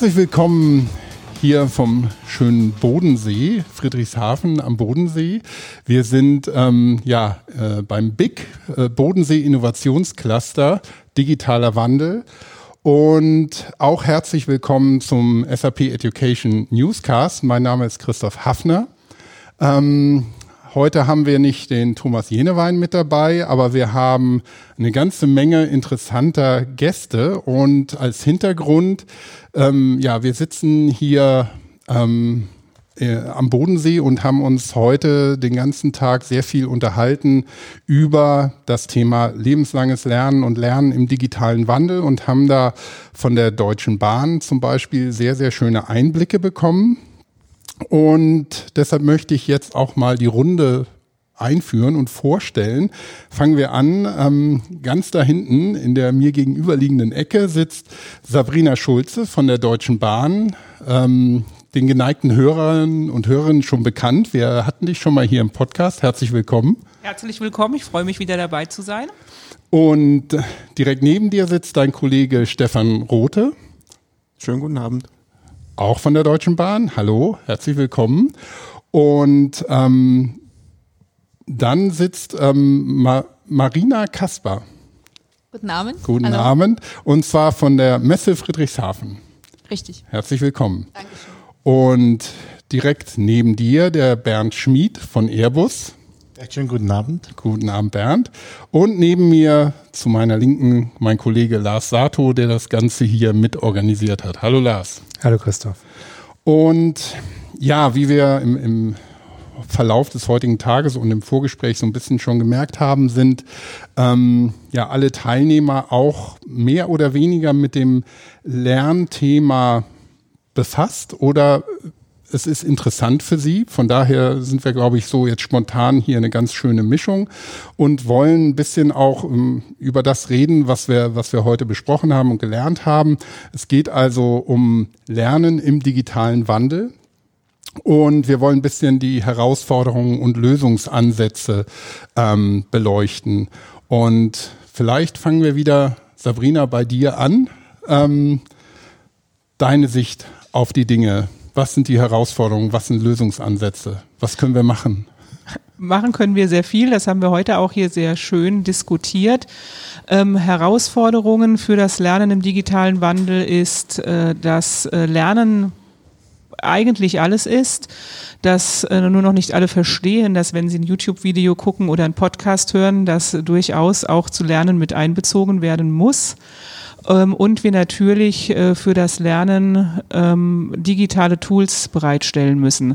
Herzlich willkommen hier vom schönen Bodensee, Friedrichshafen am Bodensee. Wir sind ähm, ja äh, beim BIC äh, Bodensee Innovationscluster digitaler Wandel und auch herzlich willkommen zum SAP Education Newscast. Mein Name ist Christoph Hafner. Ähm, Heute haben wir nicht den Thomas Jenewein mit dabei, aber wir haben eine ganze Menge interessanter Gäste und als Hintergrund, ähm, ja, wir sitzen hier ähm, äh, am Bodensee und haben uns heute den ganzen Tag sehr viel unterhalten über das Thema lebenslanges Lernen und Lernen im digitalen Wandel und haben da von der Deutschen Bahn zum Beispiel sehr, sehr schöne Einblicke bekommen. Und deshalb möchte ich jetzt auch mal die Runde einführen und vorstellen. Fangen wir an. Ähm, ganz da hinten in der mir gegenüberliegenden Ecke sitzt Sabrina Schulze von der Deutschen Bahn. Ähm, den geneigten Hörern und Hörerinnen schon bekannt. Wir hatten dich schon mal hier im Podcast. Herzlich willkommen. Herzlich willkommen. Ich freue mich wieder dabei zu sein. Und direkt neben dir sitzt dein Kollege Stefan Rote. Schönen guten Abend auch von der Deutschen Bahn. Hallo, herzlich willkommen. Und ähm, dann sitzt ähm, Ma Marina Kasper. Guten Abend. Guten Hallo. Abend. Und zwar von der Messe Friedrichshafen. Richtig. Herzlich willkommen. Dankeschön. Und direkt neben dir der Bernd Schmid von Airbus. Schönen guten Abend. Guten Abend, Bernd. Und neben mir zu meiner Linken mein Kollege Lars Sato, der das Ganze hier mitorganisiert hat. Hallo Lars. Hallo Christoph. Und ja, wie wir im, im Verlauf des heutigen Tages und im Vorgespräch so ein bisschen schon gemerkt haben, sind ähm, ja alle Teilnehmer auch mehr oder weniger mit dem Lernthema befasst oder es ist interessant für Sie. Von daher sind wir, glaube ich, so jetzt spontan hier eine ganz schöne Mischung und wollen ein bisschen auch um, ähm, über das reden, was wir, was wir heute besprochen haben und gelernt haben. Es geht also um Lernen im digitalen Wandel. Und wir wollen ein bisschen die Herausforderungen und Lösungsansätze ähm, beleuchten. Und vielleicht fangen wir wieder, Sabrina, bei dir an. Ähm, deine Sicht auf die Dinge was sind die Herausforderungen? Was sind Lösungsansätze? Was können wir machen? Machen können wir sehr viel. Das haben wir heute auch hier sehr schön diskutiert. Ähm, Herausforderungen für das Lernen im digitalen Wandel ist, äh, dass äh, Lernen eigentlich alles ist, dass äh, nur noch nicht alle verstehen, dass wenn sie ein YouTube-Video gucken oder einen Podcast hören, dass durchaus auch zu lernen mit einbezogen werden muss ähm, und wir natürlich äh, für das Lernen ähm, digitale Tools bereitstellen müssen.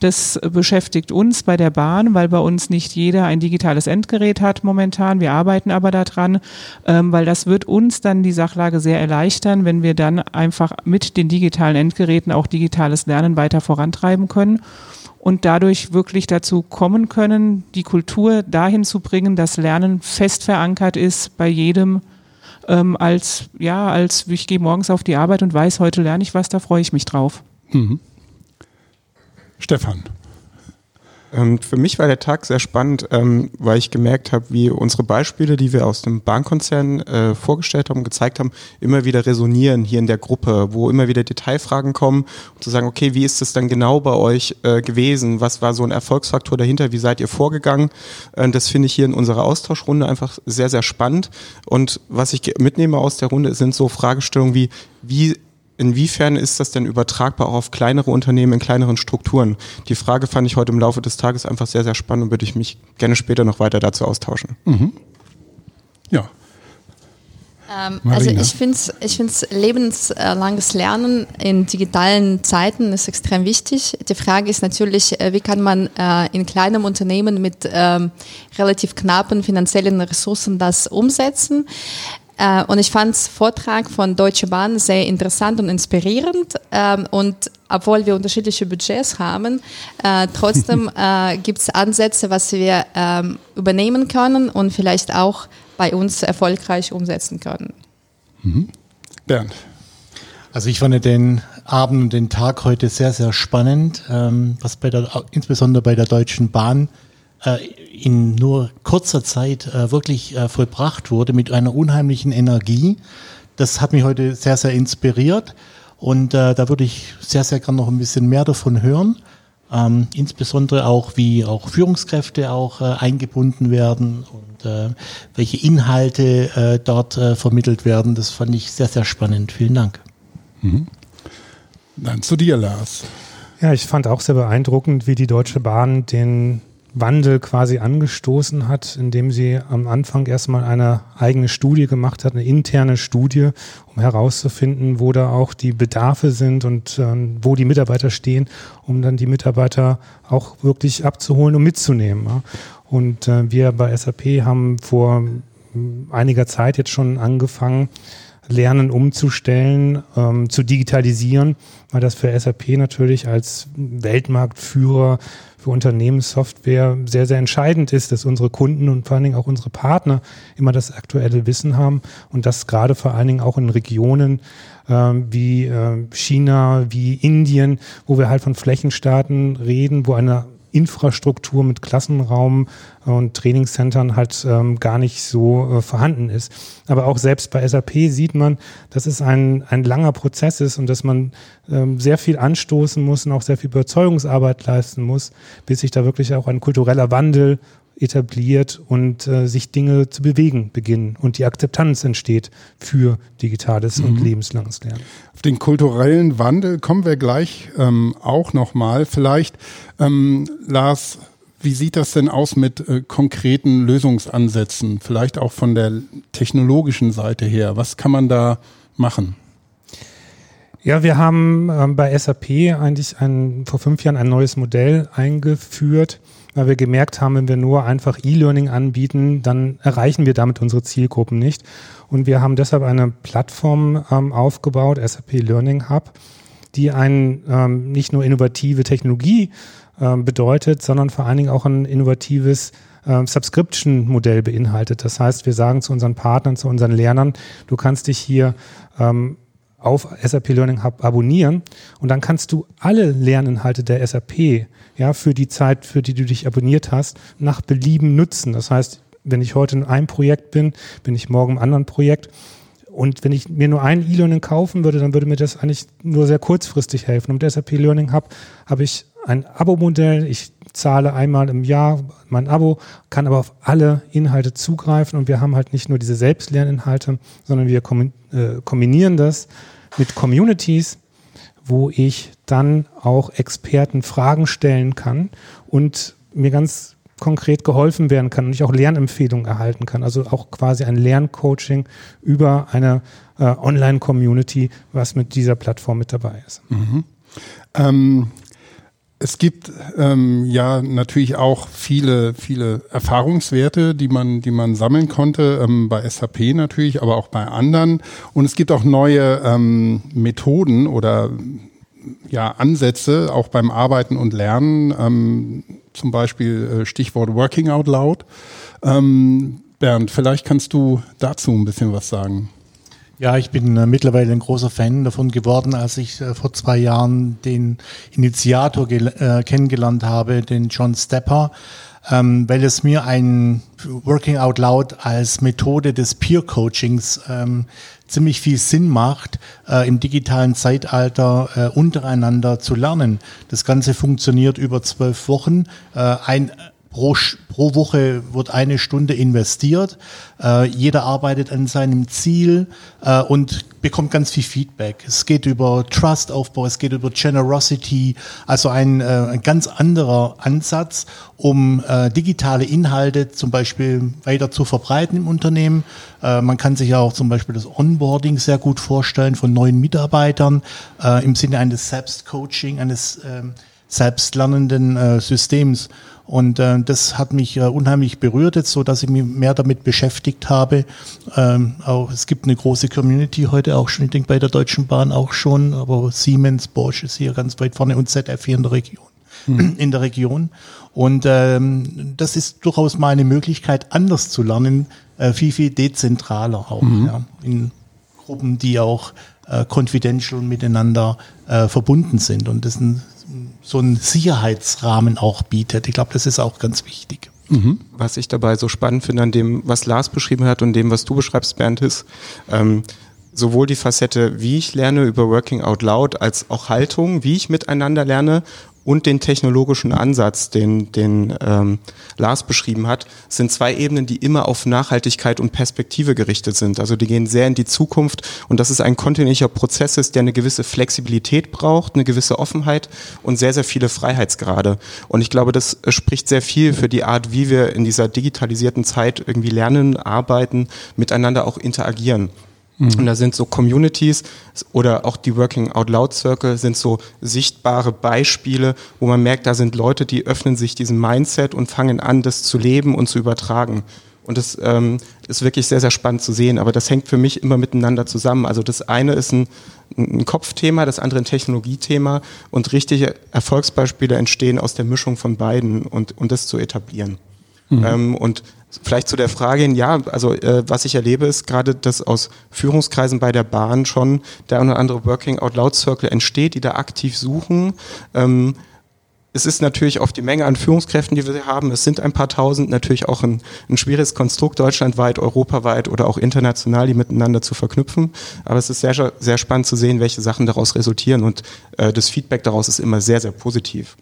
Das beschäftigt uns bei der Bahn, weil bei uns nicht jeder ein digitales Endgerät hat momentan. Wir arbeiten aber daran, ähm, weil das wird uns dann die Sachlage sehr erleichtern, wenn wir dann einfach mit den digitalen Endgeräten auch digitales Lernen weiter vorantreiben können und dadurch wirklich dazu kommen können, die Kultur dahin zu bringen, dass Lernen fest verankert ist bei jedem ähm, als, ja, als ich gehe morgens auf die Arbeit und weiß, heute lerne ich was, da freue ich mich drauf. Mhm. Stefan. Ähm, für mich war der Tag sehr spannend, ähm, weil ich gemerkt habe, wie unsere Beispiele, die wir aus dem Bahnkonzern äh, vorgestellt haben, gezeigt haben, immer wieder resonieren hier in der Gruppe, wo immer wieder Detailfragen kommen, um zu sagen, okay, wie ist es dann genau bei euch äh, gewesen? Was war so ein Erfolgsfaktor dahinter? Wie seid ihr vorgegangen? Äh, das finde ich hier in unserer Austauschrunde einfach sehr, sehr spannend. Und was ich mitnehme aus der Runde sind so Fragestellungen wie, wie Inwiefern ist das denn übertragbar auch auf kleinere Unternehmen in kleineren Strukturen? Die Frage fand ich heute im Laufe des Tages einfach sehr, sehr spannend und würde ich mich gerne später noch weiter dazu austauschen. Mhm. Ja. Ähm, also ich finde ich find's lebenslanges Lernen in digitalen Zeiten ist extrem wichtig. Die Frage ist natürlich, äh, wie kann man äh, in kleinem Unternehmen mit ähm, relativ knappen finanziellen Ressourcen das umsetzen? Äh, und ich fand Vortrag von Deutsche Bahn sehr interessant und inspirierend. Ähm, und obwohl wir unterschiedliche Budgets haben, äh, trotzdem äh, gibt es Ansätze, was wir ähm, übernehmen können und vielleicht auch bei uns erfolgreich umsetzen können. Mhm. Bernd. Also ich fand den Abend und den Tag heute sehr, sehr spannend, ähm, was bei der, insbesondere bei der Deutschen Bahn äh, in nur kurzer Zeit äh, wirklich äh, vollbracht wurde mit einer unheimlichen Energie. Das hat mich heute sehr, sehr inspiriert. Und äh, da würde ich sehr, sehr gerne noch ein bisschen mehr davon hören. Ähm, insbesondere auch, wie auch Führungskräfte auch äh, eingebunden werden und äh, welche Inhalte äh, dort äh, vermittelt werden. Das fand ich sehr, sehr spannend. Vielen Dank. Mhm. Dann zu dir, Lars. Ja, ich fand auch sehr beeindruckend, wie die Deutsche Bahn den Wandel quasi angestoßen hat, indem sie am Anfang erstmal eine eigene Studie gemacht hat, eine interne Studie, um herauszufinden, wo da auch die Bedarfe sind und äh, wo die Mitarbeiter stehen, um dann die Mitarbeiter auch wirklich abzuholen und mitzunehmen. Ja. Und äh, wir bei SAP haben vor einiger Zeit jetzt schon angefangen, Lernen umzustellen, ähm, zu digitalisieren, weil das für SAP natürlich als Weltmarktführer für Unternehmenssoftware sehr, sehr entscheidend ist, dass unsere Kunden und vor allen Dingen auch unsere Partner immer das aktuelle Wissen haben und das gerade vor allen Dingen auch in Regionen äh, wie äh, China, wie Indien, wo wir halt von Flächenstaaten reden, wo eine Infrastruktur mit Klassenraum und Trainingscentern halt ähm, gar nicht so äh, vorhanden ist. Aber auch selbst bei SAP sieht man, dass es ein, ein langer Prozess ist und dass man ähm, sehr viel anstoßen muss und auch sehr viel Überzeugungsarbeit leisten muss, bis sich da wirklich auch ein kultureller Wandel etabliert und äh, sich Dinge zu bewegen beginnen und die Akzeptanz entsteht für digitales mhm. und lebenslanges Lernen. Auf den kulturellen Wandel kommen wir gleich ähm, auch nochmal. Vielleicht, ähm, Lars, wie sieht das denn aus mit äh, konkreten Lösungsansätzen, vielleicht auch von der technologischen Seite her? Was kann man da machen? Ja, wir haben ähm, bei SAP eigentlich ein, vor fünf Jahren ein neues Modell eingeführt, weil wir gemerkt haben, wenn wir nur einfach E-Learning anbieten, dann erreichen wir damit unsere Zielgruppen nicht. Und wir haben deshalb eine Plattform ähm, aufgebaut, SAP Learning Hub, die ein ähm, nicht nur innovative Technologie ähm, bedeutet, sondern vor allen Dingen auch ein innovatives ähm, Subscription-Modell beinhaltet. Das heißt, wir sagen zu unseren Partnern, zu unseren Lernern, du kannst dich hier ähm, auf SAP Learning Hub abonnieren und dann kannst du alle Lerninhalte der SAP ja, für die Zeit, für die du dich abonniert hast, nach Belieben nutzen. Das heißt, wenn ich heute in einem Projekt bin, bin ich morgen im anderen Projekt. Und wenn ich mir nur ein E-Learning kaufen würde, dann würde mir das eigentlich nur sehr kurzfristig helfen. Und mit SAP Learning Hub habe ich ein Abo-Modell. Ich zahle einmal im Jahr mein Abo, kann aber auf alle Inhalte zugreifen. Und wir haben halt nicht nur diese Selbstlerninhalte, sondern wir äh, kombinieren das mit Communities, wo ich dann auch Experten Fragen stellen kann und mir ganz konkret geholfen werden kann und ich auch Lernempfehlungen erhalten kann. Also auch quasi ein Lerncoaching über eine äh, Online-Community, was mit dieser Plattform mit dabei ist. Mhm. Ähm, es gibt ähm, ja natürlich auch viele, viele Erfahrungswerte, die man, die man sammeln konnte, ähm, bei SAP natürlich, aber auch bei anderen. Und es gibt auch neue ähm, Methoden oder ja, Ansätze, auch beim Arbeiten und Lernen, ähm, zum Beispiel äh, Stichwort Working Out Loud. Ähm, Bernd, vielleicht kannst du dazu ein bisschen was sagen. Ja, ich bin äh, mittlerweile ein großer Fan davon geworden, als ich äh, vor zwei Jahren den Initiator äh, kennengelernt habe, den John Stepper, ähm, weil es mir ein Working Out Loud als Methode des Peer Coachings ähm, ziemlich viel Sinn macht, äh, im digitalen Zeitalter äh, untereinander zu lernen. Das Ganze funktioniert über zwölf Wochen. Äh, ein Pro, pro Woche wird eine Stunde investiert. Äh, jeder arbeitet an seinem Ziel äh, und bekommt ganz viel Feedback. Es geht über Trust-Aufbau, es geht über Generosity, also ein, äh, ein ganz anderer Ansatz, um äh, digitale Inhalte zum Beispiel weiter zu verbreiten im Unternehmen. Äh, man kann sich ja auch zum Beispiel das Onboarding sehr gut vorstellen von neuen Mitarbeitern äh, im Sinne eines Selbstcoaching, eines ähm, selbstlernenden äh, Systems. Und äh, das hat mich äh, unheimlich berührt, jetzt so dass ich mich mehr damit beschäftigt habe. Ähm, auch, es gibt eine große Community heute auch schon, ich denke bei der Deutschen Bahn auch schon, aber Siemens, Bosch ist hier ganz weit vorne und ZF hier in der Region. Mhm. In der Region. Und ähm, das ist durchaus mal eine Möglichkeit, anders zu lernen, äh, viel, viel dezentraler auch, mhm. ja, in Gruppen, die auch äh, confidential miteinander äh, verbunden sind. Und das ist ein so einen Sicherheitsrahmen auch bietet. Ich glaube, das ist auch ganz wichtig. Mhm. Was ich dabei so spannend finde an dem, was Lars beschrieben hat und dem, was du beschreibst, Bernd, ist, ähm, sowohl die Facette, wie ich lerne über Working Out Loud, als auch Haltung, wie ich miteinander lerne und den technologischen Ansatz, den, den ähm, Lars beschrieben hat, sind zwei Ebenen, die immer auf Nachhaltigkeit und Perspektive gerichtet sind. Also die gehen sehr in die Zukunft und das ist ein kontinuierlicher Prozess ist, der eine gewisse Flexibilität braucht, eine gewisse Offenheit und sehr, sehr viele Freiheitsgrade. Und ich glaube, das spricht sehr viel für die Art, wie wir in dieser digitalisierten Zeit irgendwie lernen, arbeiten, miteinander auch interagieren. Mhm. Und da sind so Communities oder auch die Working Out Loud Circle sind so sichtbare Beispiele, wo man merkt, da sind Leute, die öffnen sich diesem Mindset und fangen an, das zu leben und zu übertragen. Und das ähm, ist wirklich sehr, sehr spannend zu sehen. Aber das hängt für mich immer miteinander zusammen. Also das eine ist ein, ein Kopfthema, das andere ein Technologiethema. Und richtige Erfolgsbeispiele entstehen aus der Mischung von beiden und, und das zu etablieren. Mhm. Ähm, und Vielleicht zu der Frage, ja, also äh, was ich erlebe, ist gerade, dass aus Führungskreisen bei der Bahn schon der eine oder andere Working Out Loud Circle entsteht, die da aktiv suchen. Ähm, es ist natürlich auf die Menge an Führungskräften, die wir haben, es sind ein paar tausend, natürlich auch ein, ein schwieriges Konstrukt deutschlandweit, europaweit oder auch international, die miteinander zu verknüpfen. Aber es ist sehr, sehr spannend zu sehen, welche Sachen daraus resultieren und äh, das Feedback daraus ist immer sehr, sehr positiv.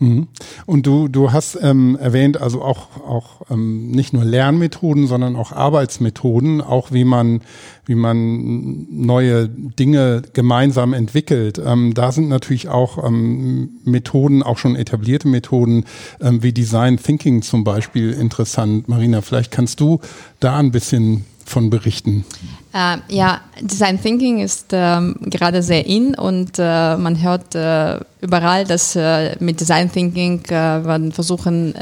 Mhm. Und du, du hast ähm, erwähnt, also auch, auch ähm, nicht nur Lernmethoden, sondern auch Arbeitsmethoden, auch wie man, wie man neue Dinge gemeinsam entwickelt. Ähm, da sind natürlich auch ähm, Methoden, auch schon etablierte Methoden, ähm, wie Design Thinking zum Beispiel interessant. Marina, vielleicht kannst du da ein bisschen von berichten. Äh, ja, Design Thinking ist ähm, gerade sehr in und äh, man hört äh, überall, dass mit Design Thinking man versuchen,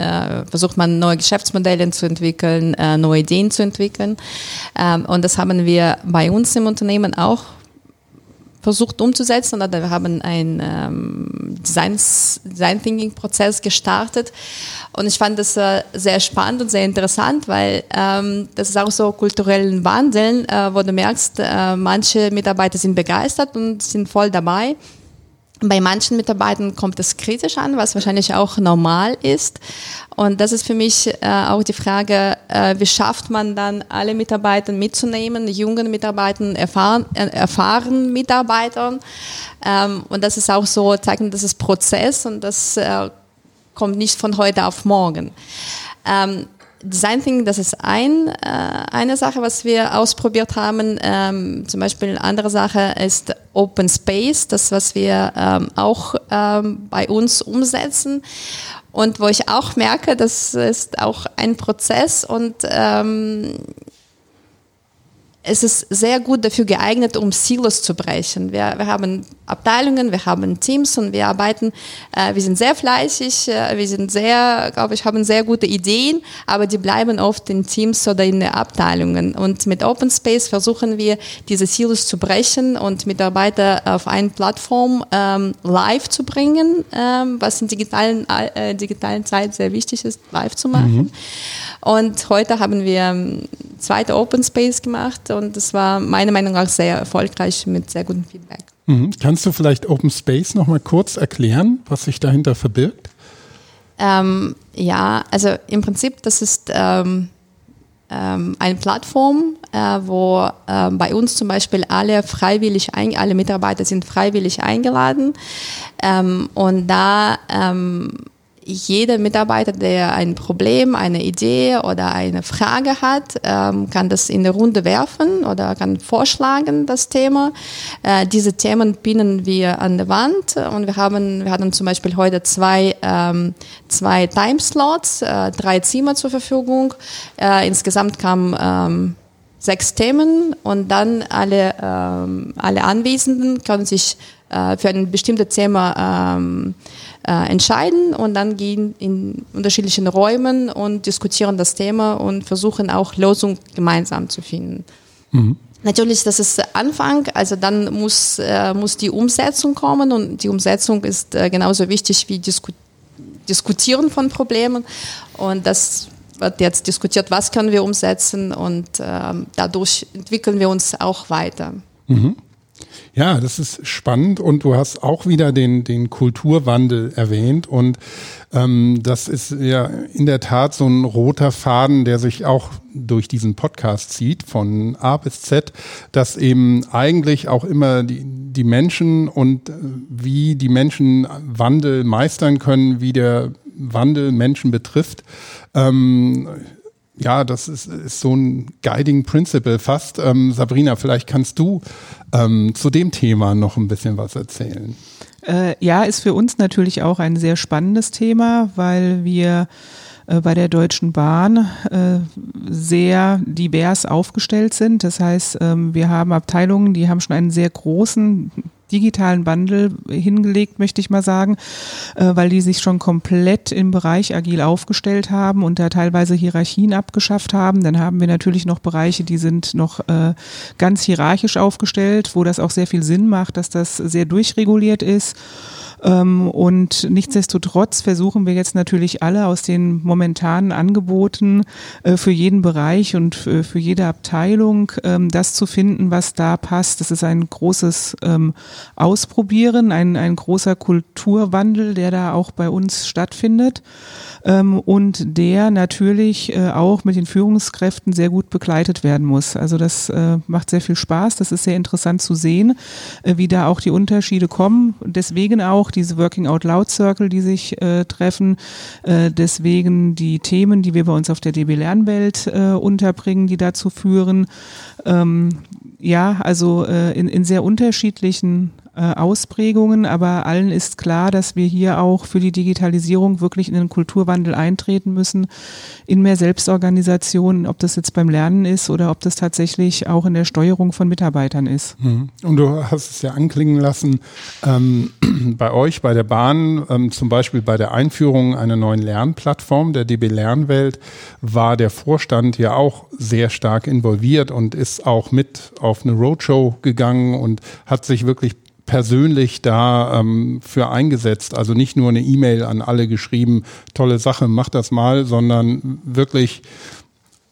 versucht man neue Geschäftsmodelle zu entwickeln, neue Ideen zu entwickeln. Ähm, und das haben wir bei uns im Unternehmen auch versucht umzusetzen. Oder wir haben einen ähm, Design, Design Thinking Prozess gestartet. Und ich fand das äh, sehr spannend und sehr interessant, weil ähm, das ist auch so kulturellen Wandeln, äh, wo du merkst, äh, manche Mitarbeiter sind begeistert und sind voll dabei. Bei manchen Mitarbeitern kommt es kritisch an, was wahrscheinlich auch normal ist. Und das ist für mich äh, auch die Frage, äh, wie schafft man dann alle Mitarbeiter mitzunehmen, jungen Mitarbeitern, erfahren, äh, erfahrenen Mitarbeitern. Ähm, und das ist auch so, zeigen, das ist Prozess und das äh, kommt nicht von heute auf morgen. Ähm, Design Thinking, das ist ein, äh, eine Sache, was wir ausprobiert haben. Ähm, zum Beispiel eine andere Sache ist Open Space, das, was wir ähm, auch ähm, bei uns umsetzen. Und wo ich auch merke, das ist auch ein Prozess und ähm, es ist sehr gut dafür geeignet, um Silos zu brechen. Wir, wir haben Abteilungen, wir haben Teams und wir arbeiten, äh, wir sind sehr fleißig, äh, wir sind sehr, glaube ich, haben sehr gute Ideen, aber die bleiben oft in Teams oder in den Abteilungen. Und mit Open Space versuchen wir, diese Silos zu brechen und Mitarbeiter auf eine Plattform ähm, live zu bringen, ähm, was in digitalen, äh, digitalen Zeit sehr wichtig ist, live zu machen. Mhm. Und heute haben wir ähm, zweite Open Space gemacht und das war meiner Meinung nach sehr erfolgreich mit sehr gutem Feedback. Mhm. Kannst du vielleicht Open Space noch mal kurz erklären, was sich dahinter verbirgt? Ähm, ja, also im Prinzip, das ist ähm, ähm, eine Plattform, äh, wo äh, bei uns zum Beispiel alle freiwillig, ein, alle Mitarbeiter sind freiwillig eingeladen ähm, und da ähm, jeder Mitarbeiter, der ein Problem, eine Idee oder eine Frage hat, ähm, kann das in der Runde werfen oder kann vorschlagen, das Thema. Äh, diese Themen pinnen wir an der Wand und wir haben, wir hatten zum Beispiel heute zwei, ähm, zwei Timeslots, äh, drei Zimmer zur Verfügung. Äh, insgesamt kamen ähm, sechs Themen und dann alle, ähm, alle Anwesenden können sich äh, für ein bestimmtes Thema ähm, äh, entscheiden und dann gehen in unterschiedlichen Räumen und diskutieren das Thema und versuchen auch Lösungen gemeinsam zu finden. Mhm. Natürlich, das ist Anfang, also dann muss, äh, muss die Umsetzung kommen und die Umsetzung ist äh, genauso wichtig wie Disku Diskutieren von Problemen und das wird jetzt diskutiert, was können wir umsetzen und äh, dadurch entwickeln wir uns auch weiter. Mhm. Ja, das ist spannend und du hast auch wieder den, den Kulturwandel erwähnt und ähm, das ist ja in der Tat so ein roter Faden, der sich auch durch diesen Podcast zieht, von A bis Z, dass eben eigentlich auch immer die, die Menschen und äh, wie die Menschen Wandel meistern können, wie der Wandel Menschen betrifft, ähm, ja, das ist, ist so ein Guiding Principle fast. Ähm, Sabrina, vielleicht kannst du ähm, zu dem Thema noch ein bisschen was erzählen. Äh, ja, ist für uns natürlich auch ein sehr spannendes Thema, weil wir äh, bei der Deutschen Bahn äh, sehr divers aufgestellt sind. Das heißt, ähm, wir haben Abteilungen, die haben schon einen sehr großen digitalen Wandel hingelegt, möchte ich mal sagen, äh, weil die sich schon komplett im Bereich agil aufgestellt haben und da teilweise Hierarchien abgeschafft haben. Dann haben wir natürlich noch Bereiche, die sind noch äh, ganz hierarchisch aufgestellt, wo das auch sehr viel Sinn macht, dass das sehr durchreguliert ist. Ähm, und nichtsdestotrotz versuchen wir jetzt natürlich alle aus den momentanen Angeboten äh, für jeden Bereich und für jede Abteilung ähm, das zu finden, was da passt. Das ist ein großes ähm, Ausprobieren, ein, ein großer Kulturwandel, der da auch bei uns stattfindet und der natürlich äh, auch mit den Führungskräften sehr gut begleitet werden muss. Also das äh, macht sehr viel Spaß, das ist sehr interessant zu sehen, äh, wie da auch die Unterschiede kommen. Deswegen auch diese Working Out Loud Circle, die sich äh, treffen, äh, deswegen die Themen, die wir bei uns auf der DB Lernwelt äh, unterbringen, die dazu führen. Ähm, ja, also äh, in, in sehr unterschiedlichen Ausprägungen, aber allen ist klar, dass wir hier auch für die Digitalisierung wirklich in den Kulturwandel eintreten müssen, in mehr Selbstorganisation, ob das jetzt beim Lernen ist oder ob das tatsächlich auch in der Steuerung von Mitarbeitern ist. Mhm. Und du hast es ja anklingen lassen, ähm, bei euch, bei der Bahn, ähm, zum Beispiel bei der Einführung einer neuen Lernplattform, der DB Lernwelt, war der Vorstand ja auch sehr stark involviert und ist auch mit auf eine Roadshow gegangen und hat sich wirklich persönlich da ähm, für eingesetzt. Also nicht nur eine E-Mail an alle geschrieben, tolle Sache, mach das mal, sondern wirklich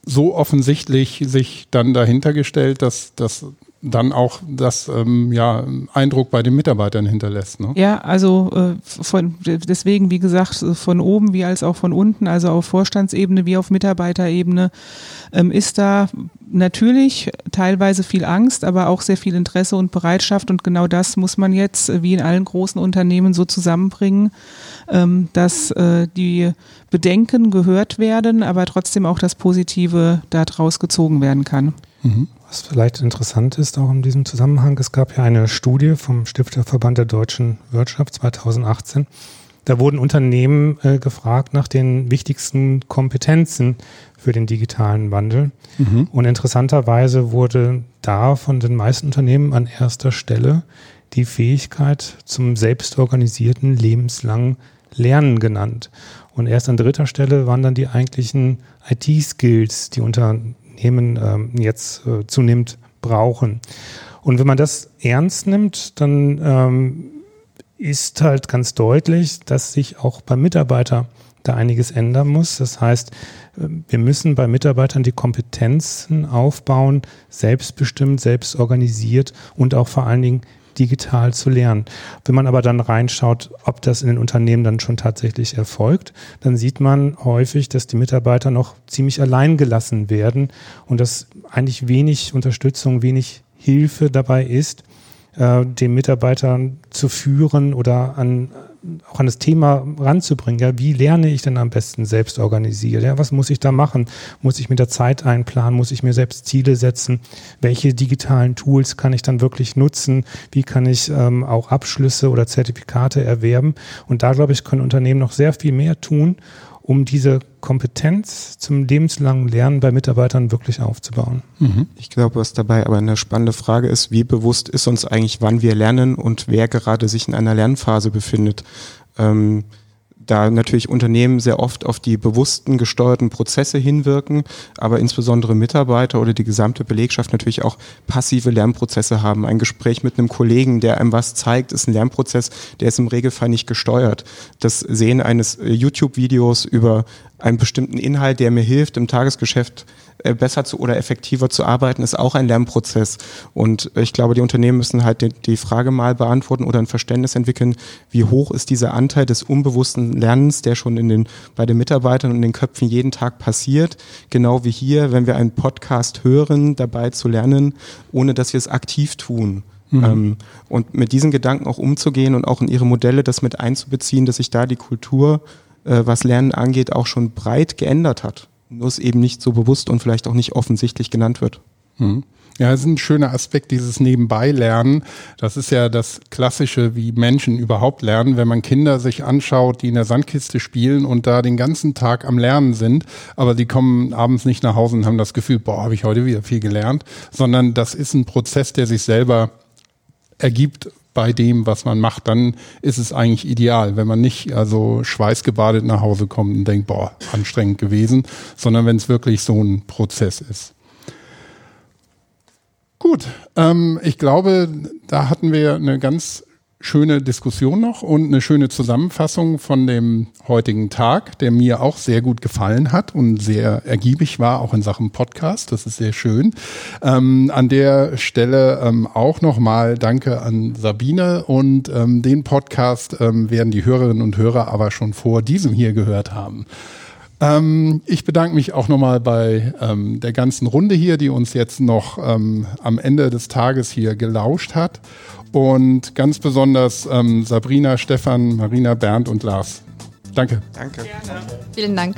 so offensichtlich sich dann dahinter gestellt, dass, dass dann auch das ähm, ja, Eindruck bei den Mitarbeitern hinterlässt. Ne? Ja, also äh, von, deswegen, wie gesagt, von oben wie als auch von unten, also auf Vorstandsebene wie auf Mitarbeiterebene, ähm, ist da natürlich teilweise viel Angst, aber auch sehr viel Interesse und Bereitschaft. Und genau das muss man jetzt, äh, wie in allen großen Unternehmen, so zusammenbringen, ähm, dass äh, die Bedenken gehört werden, aber trotzdem auch das Positive daraus gezogen werden kann. Mhm. Was vielleicht interessant ist, auch in diesem Zusammenhang, es gab ja eine Studie vom Stifterverband der deutschen Wirtschaft 2018. Da wurden Unternehmen äh, gefragt nach den wichtigsten Kompetenzen für den digitalen Wandel. Mhm. Und interessanterweise wurde da von den meisten Unternehmen an erster Stelle die Fähigkeit zum selbstorganisierten lebenslangen Lernen genannt. Und erst an dritter Stelle waren dann die eigentlichen IT-Skills, die Unternehmen ähm, jetzt äh, zunehmend brauchen. Und wenn man das ernst nimmt, dann ähm, ist halt ganz deutlich, dass sich auch beim Mitarbeiter da einiges ändern muss. Das heißt, äh, wir müssen bei Mitarbeitern die Kompetenzen aufbauen, selbstbestimmt, selbstorganisiert und auch vor allen Dingen digital zu lernen. Wenn man aber dann reinschaut, ob das in den Unternehmen dann schon tatsächlich erfolgt, dann sieht man häufig, dass die Mitarbeiter noch ziemlich allein gelassen werden und dass eigentlich wenig Unterstützung, wenig Hilfe dabei ist, äh, den Mitarbeitern zu führen oder an, auch an das Thema ranzubringen. Ja, wie lerne ich denn am besten selbst organisiert? Ja, was muss ich da machen? Muss ich mit der Zeit einplanen? Muss ich mir selbst Ziele setzen? Welche digitalen Tools kann ich dann wirklich nutzen? Wie kann ich ähm, auch Abschlüsse oder Zertifikate erwerben? Und da, glaube ich, können Unternehmen noch sehr viel mehr tun, um diese Kompetenz zum lebenslangen Lernen bei Mitarbeitern wirklich aufzubauen. Mhm. Ich glaube, was dabei aber eine spannende Frage ist, wie bewusst ist uns eigentlich, wann wir lernen und wer gerade sich in einer Lernphase befindet. Ähm, da natürlich Unternehmen sehr oft auf die bewussten gesteuerten Prozesse hinwirken, aber insbesondere Mitarbeiter oder die gesamte Belegschaft natürlich auch passive Lernprozesse haben. Ein Gespräch mit einem Kollegen, der einem was zeigt, ist ein Lernprozess, der ist im Regelfall nicht gesteuert. Das Sehen eines äh, YouTube-Videos über einen bestimmten Inhalt, der mir hilft, im Tagesgeschäft besser zu oder effektiver zu arbeiten, ist auch ein Lernprozess. Und ich glaube, die Unternehmen müssen halt die, die Frage mal beantworten oder ein Verständnis entwickeln, wie hoch ist dieser Anteil des unbewussten Lernens, der schon in den, bei den Mitarbeitern und den Köpfen jeden Tag passiert. Genau wie hier, wenn wir einen Podcast hören, dabei zu lernen, ohne dass wir es aktiv tun. Mhm. Ähm, und mit diesen Gedanken auch umzugehen und auch in ihre Modelle das mit einzubeziehen, dass sich da die Kultur, äh, was Lernen angeht, auch schon breit geändert hat nur es eben nicht so bewusst und vielleicht auch nicht offensichtlich genannt wird. Mhm. Ja, das ist ein schöner Aspekt, dieses Nebenbei-Lernen. Das ist ja das Klassische, wie Menschen überhaupt lernen, wenn man Kinder sich anschaut, die in der Sandkiste spielen und da den ganzen Tag am Lernen sind, aber die kommen abends nicht nach Hause und haben das Gefühl, boah, habe ich heute wieder viel gelernt, sondern das ist ein Prozess, der sich selber ergibt bei dem, was man macht, dann ist es eigentlich ideal, wenn man nicht also schweißgebadet nach Hause kommt und denkt, boah, anstrengend gewesen, sondern wenn es wirklich so ein Prozess ist. Gut, ähm, ich glaube, da hatten wir eine ganz schöne Diskussion noch und eine schöne Zusammenfassung von dem heutigen Tag, der mir auch sehr gut gefallen hat und sehr ergiebig war, auch in Sachen Podcast. Das ist sehr schön. Ähm, an der Stelle ähm, auch nochmal Danke an Sabine und ähm, den Podcast ähm, werden die Hörerinnen und Hörer aber schon vor diesem hier gehört haben. Ähm, ich bedanke mich auch nochmal bei ähm, der ganzen Runde hier, die uns jetzt noch ähm, am Ende des Tages hier gelauscht hat und ganz besonders ähm, Sabrina, Stefan, Marina, Bernd und Lars. Danke. Danke. Gerne. Vielen Dank.